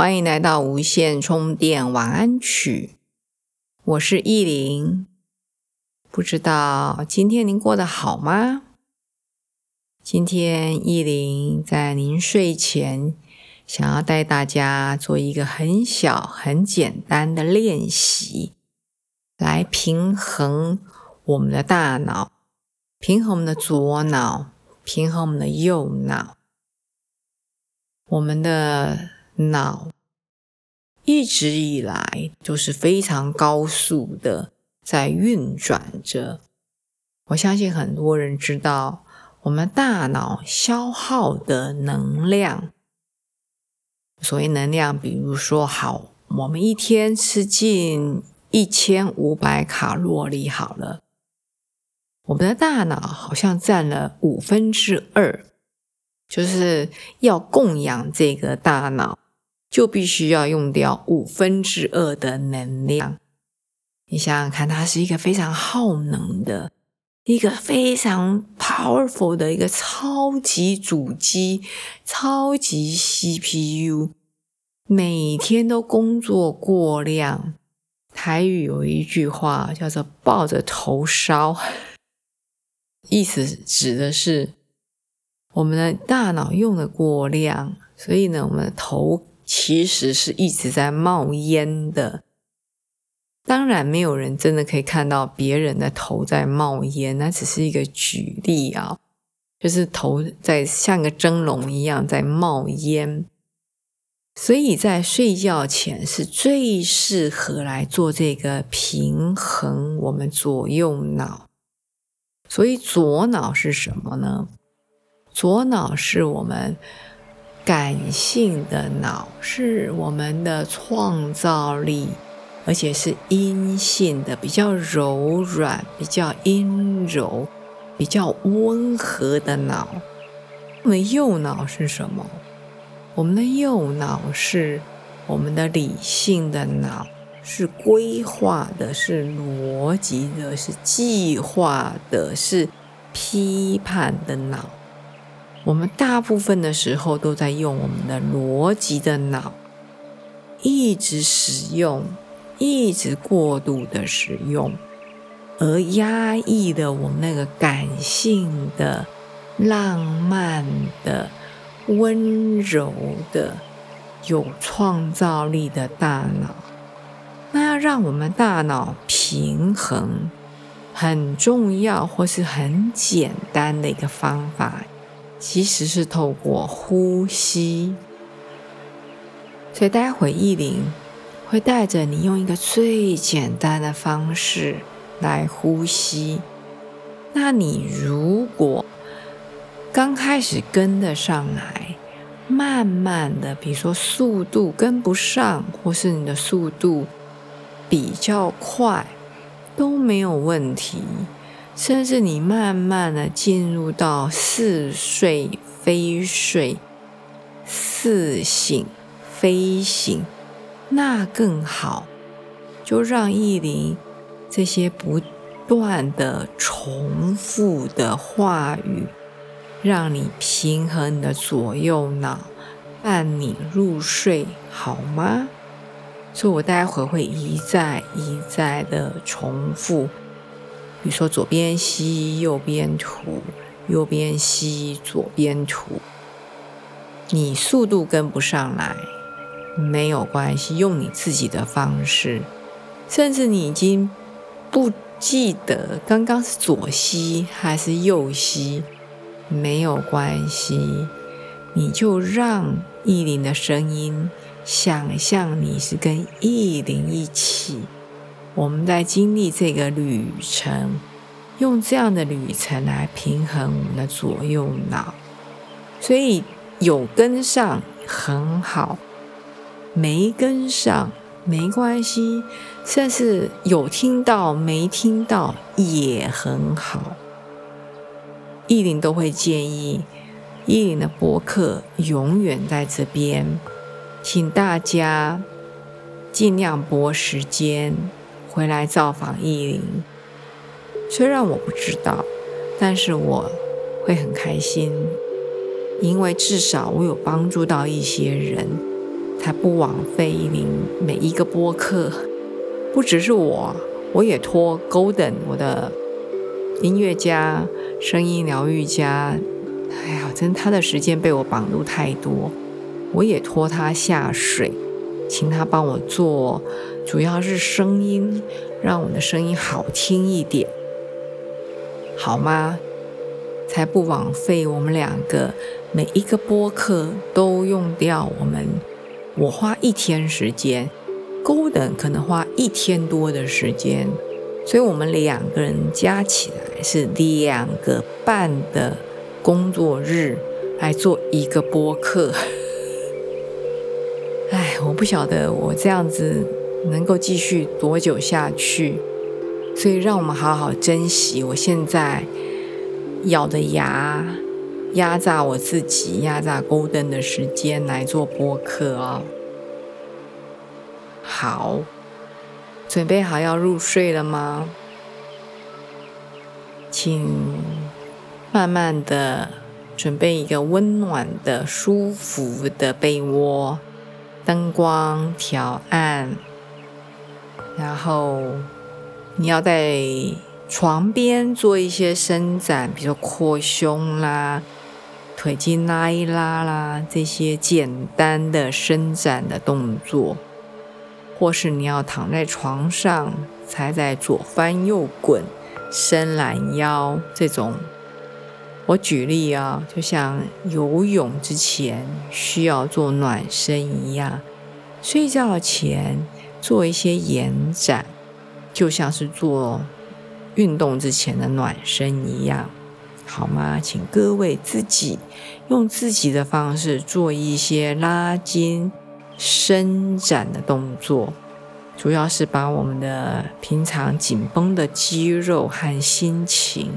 欢迎来到无线充电晚安曲，我是意林。不知道今天您过得好吗？今天意林在您睡前，想要带大家做一个很小、很简单的练习，来平衡我们的大脑，平衡我们的左脑，平衡我们的右脑，我们的。脑一直以来都是非常高速的在运转着。我相信很多人知道，我们大脑消耗的能量，所谓能量，比如说，好，我们一天吃进一千五百卡路里，好了，我们的大脑好像占了五分之二，就是要供养这个大脑。就必须要用掉五分之二的能量。你想想看，它是一个非常耗能的、一个非常 powerful 的一个超级主机、超级 CPU，每天都工作过量。台语有一句话叫做“抱着头烧”，意思指的是我们的大脑用的过量，所以呢，我们的头。其实是一直在冒烟的。当然，没有人真的可以看到别人的头在冒烟，那只是一个举例啊，就是头在像个蒸笼一样在冒烟。所以在睡觉前是最适合来做这个平衡我们左右脑。所以左脑是什么呢？左脑是我们。感性的脑是我们的创造力，而且是阴性的，比较柔软、比较阴柔、比较温和的脑。那么右脑是什么？我们的右脑是我们的理性的脑，是规划的，是逻辑的，是计划的，是批判的脑。我们大部分的时候都在用我们的逻辑的脑，一直使用，一直过度的使用，而压抑的我们那个感性的、浪漫的、温柔的、有创造力的大脑。那要让我们大脑平衡，很重要或是很简单的一个方法。其实是透过呼吸，所以待会意林会带着你用一个最简单的方式来呼吸。那你如果刚开始跟得上来，慢慢的，比如说速度跟不上，或是你的速度比较快，都没有问题。甚至你慢慢的进入到似睡非睡、似醒非醒，那更好。就让意林这些不断的重复的话语，让你平衡你的左右脑，伴你入睡，好吗？所以我待会会一再一再的重复。比如说，左边吸，右边吐；右边吸，左边吐。你速度跟不上来，没有关系，用你自己的方式。甚至你已经不记得刚刚是左吸还是右吸，没有关系，你就让意林的声音，想象你是跟意林一起。我们在经历这个旅程，用这样的旅程来平衡我们的左右脑，所以有跟上很好，没跟上没关系，甚至有听到没听到也很好。意林都会建议，意林的博客永远在这边，请大家尽量拨时间回来造访意林。虽然我不知道，但是我会很开心，因为至少我有帮助到一些人。才不枉费意林每一个播客，不只是我，我也托 Golden 我的音乐家、声音疗愈家，哎呀，真他的时间被我绑住太多，我也托他下水，请他帮我做，主要是声音，让我的声音好听一点，好吗？才不枉费我们两个每一个播客都用掉我们。我花一天时间，Golden 可能花一天多的时间，所以我们两个人加起来是两个半的工作日来做一个播客。我不晓得我这样子能够继续多久下去，所以让我们好好珍惜我现在咬的牙。压榨我自己，压榨勾登的时间来做播客哦。好，准备好要入睡了吗？请慢慢的准备一个温暖的、舒服的被窝，灯光调暗，然后你要在床边做一些伸展，比如扩胸啦。腿筋拉一拉啦，这些简单的伸展的动作，或是你要躺在床上，才在左翻右滚、伸懒腰这种。我举例啊，就像游泳之前需要做暖身一样，睡觉前做一些延展，就像是做运动之前的暖身一样。好吗？请各位自己用自己的方式做一些拉筋、伸展的动作，主要是把我们的平常紧绷的肌肉和心情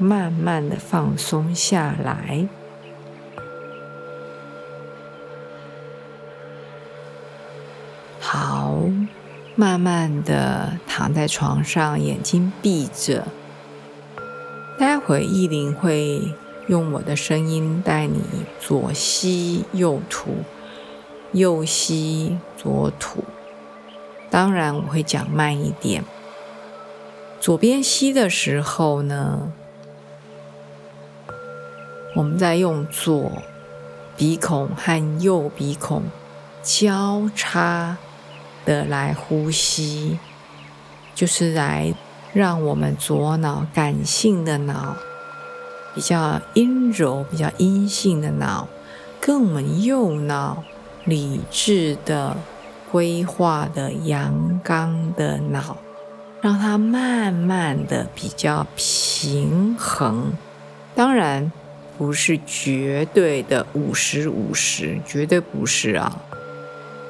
慢慢的放松下来。好，慢慢的躺在床上，眼睛闭着。待会意林会用我的声音带你左吸右吐，右吸左吐。当然我会讲慢一点。左边吸的时候呢，我们在用左鼻孔和右鼻孔交叉的来呼吸，就是来。让我们左脑感性的脑，比较阴柔、比较阴性的脑，跟我们右脑理智的、规划的、阳刚的脑，让它慢慢的比较平衡。当然不是绝对的五十五十，绝对不是啊。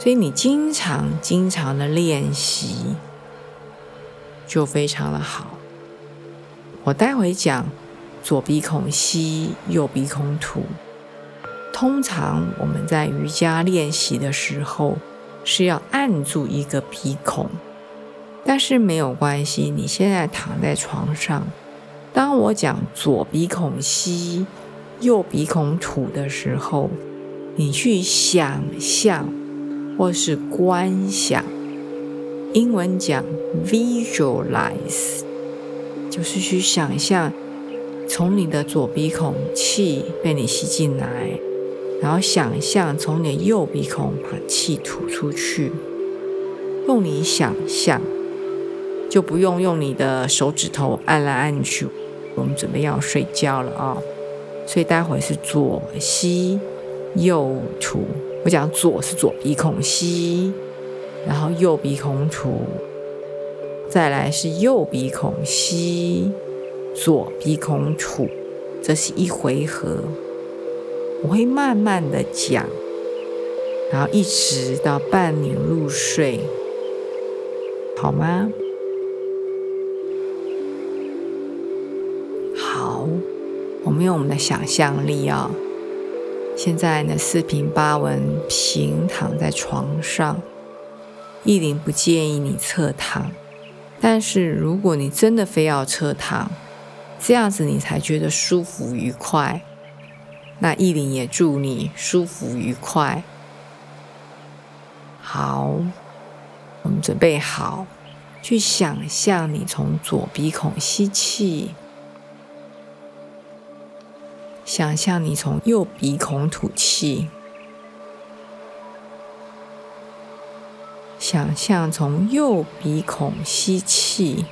所以你经常、经常的练习。就非常的好。我待会讲左鼻孔吸，右鼻孔吐。通常我们在瑜伽练习的时候是要按住一个鼻孔，但是没有关系。你现在躺在床上，当我讲左鼻孔吸，右鼻孔吐的时候，你去想象或是观想。英文讲 visualize，就是去想象从你的左鼻孔气被你吸进来，然后想象从你的右鼻孔把气吐出去。用你想象，就不用用你的手指头按来按去。我们准备要睡觉了啊，所以待会是左吸右吐。我讲左是左鼻孔吸。然后右鼻孔吐，再来是右鼻孔吸，左鼻孔吐，这是一回合。我会慢慢的讲，然后一直到伴你入睡，好吗？用我们的想象力啊，现在呢四平八稳平躺在床上，意林不建议你侧躺，但是如果你真的非要侧躺，这样子你才觉得舒服愉快，那意林也祝你舒服愉快。好，我们准备好，去想象你从左鼻孔吸气，想象你从右鼻孔吐气，想象从右鼻孔吸气，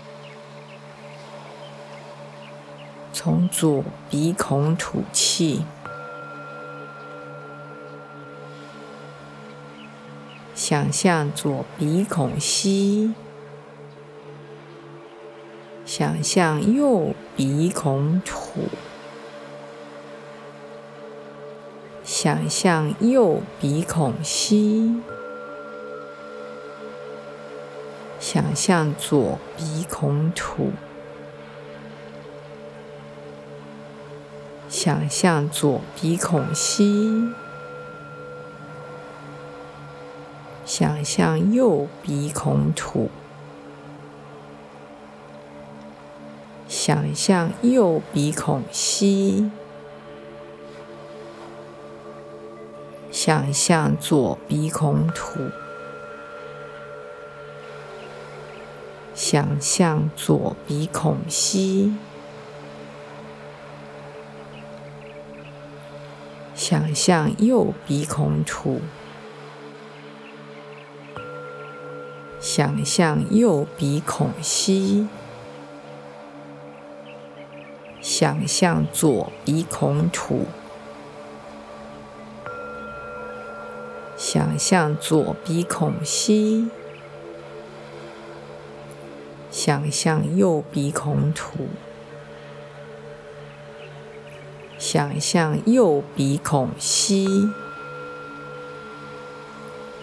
从左鼻孔吐气。想象左鼻孔吸，想象右鼻孔吐，想象右鼻孔吸，想象左鼻孔吐，想象左鼻孔吸。想象右鼻孔吐，想象右鼻孔吸，想象左鼻孔吐，想象左鼻孔吸，想象右鼻孔吐。想象右鼻孔吸，想象左鼻孔吐，想象左鼻孔吸，想象右鼻孔吐，想象右鼻孔吸。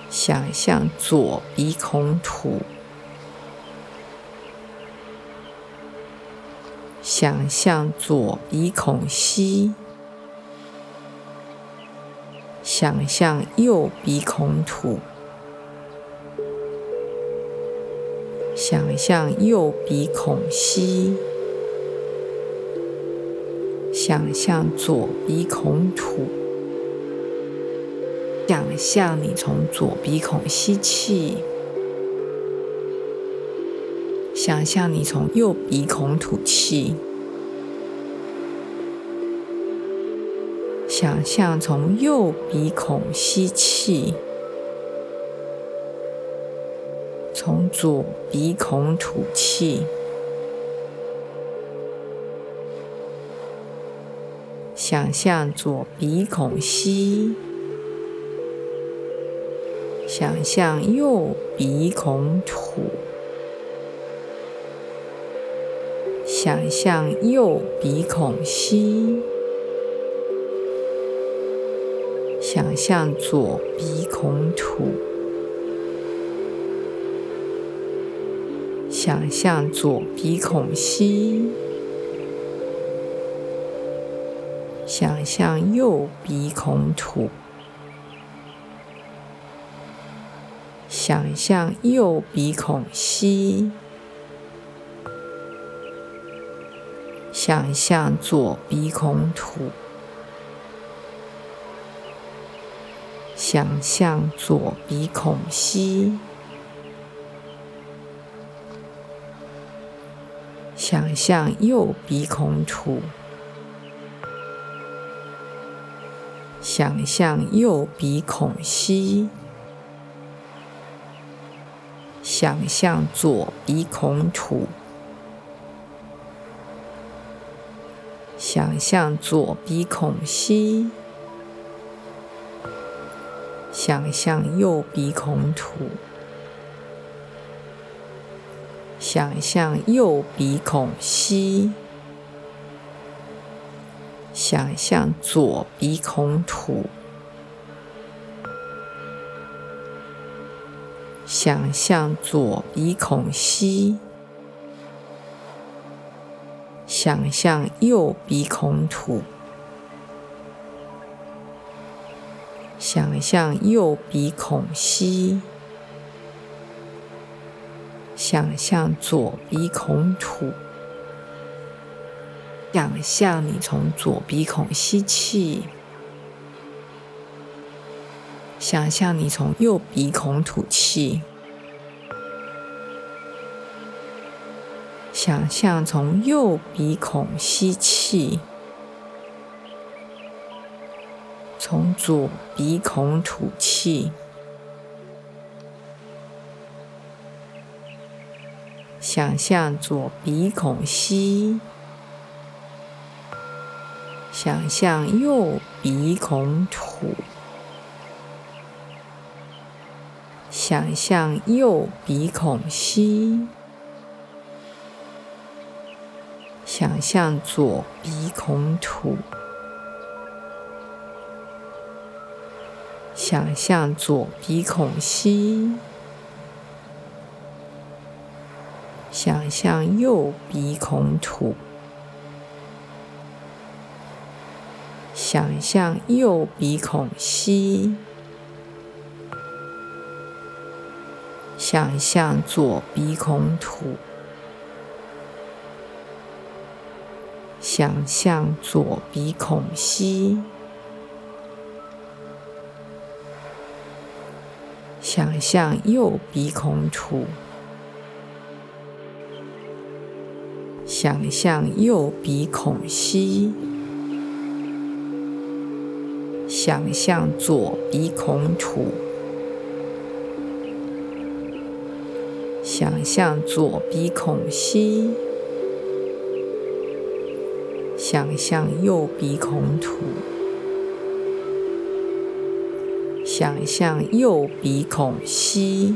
想象左鼻孔吐，想象左鼻孔吸，想象右鼻孔吐，想象右鼻孔吸，想象左鼻孔吐。想象你从左鼻孔吸气，想象你从右鼻孔吐气，想象从右鼻孔吸气，从左鼻孔吐气，想象左鼻孔吸。想象右鼻孔吐，想象右鼻孔吸，想象左鼻孔吐，想象左鼻孔吸，想象右鼻孔吐。想象右鼻孔吸，想象左鼻孔吐，想象左鼻孔吸，想象右鼻孔吐，想象右鼻孔吸。想象左鼻孔吐，想象左鼻孔吸，想象右鼻孔吐，想象右鼻孔吸，想象左鼻孔吐。想象左鼻孔吸，想象右鼻孔吐，想象右鼻孔吸，想象左鼻孔吐。想象你从左鼻孔吸气，想象你从右鼻孔吐气，想象从右鼻孔吸气，从左鼻孔吐气，想象左鼻孔吸。想象右鼻孔吐，想象右鼻孔吸，想象左鼻孔吐，想象左鼻孔吸，想象右鼻孔吐。想象右鼻孔吸，想象左鼻孔吐，想象左鼻孔吸，想象右鼻孔吐，想象右鼻孔吸。想象左鼻孔吐，想象左鼻孔吸，想象右鼻孔吐，想象右鼻孔吸，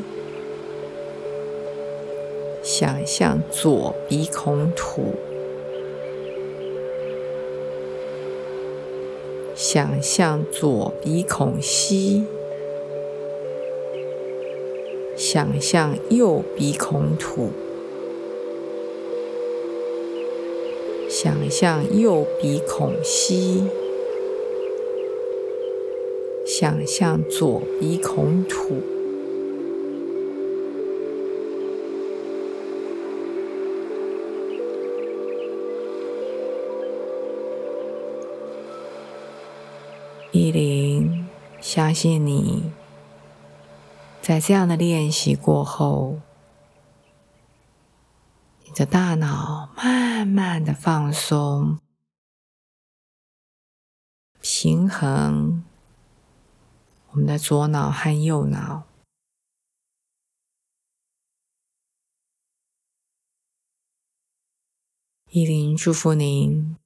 想象左鼻孔吐。想象左鼻孔吸，想象右鼻孔吐，想象右鼻孔吸，想象左鼻孔吐。依林，相信你在这样的练习过后，你的大脑慢慢的放松、平衡，我们的左脑和右脑。依林，祝福您。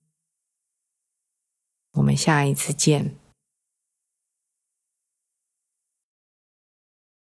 我们下一次见。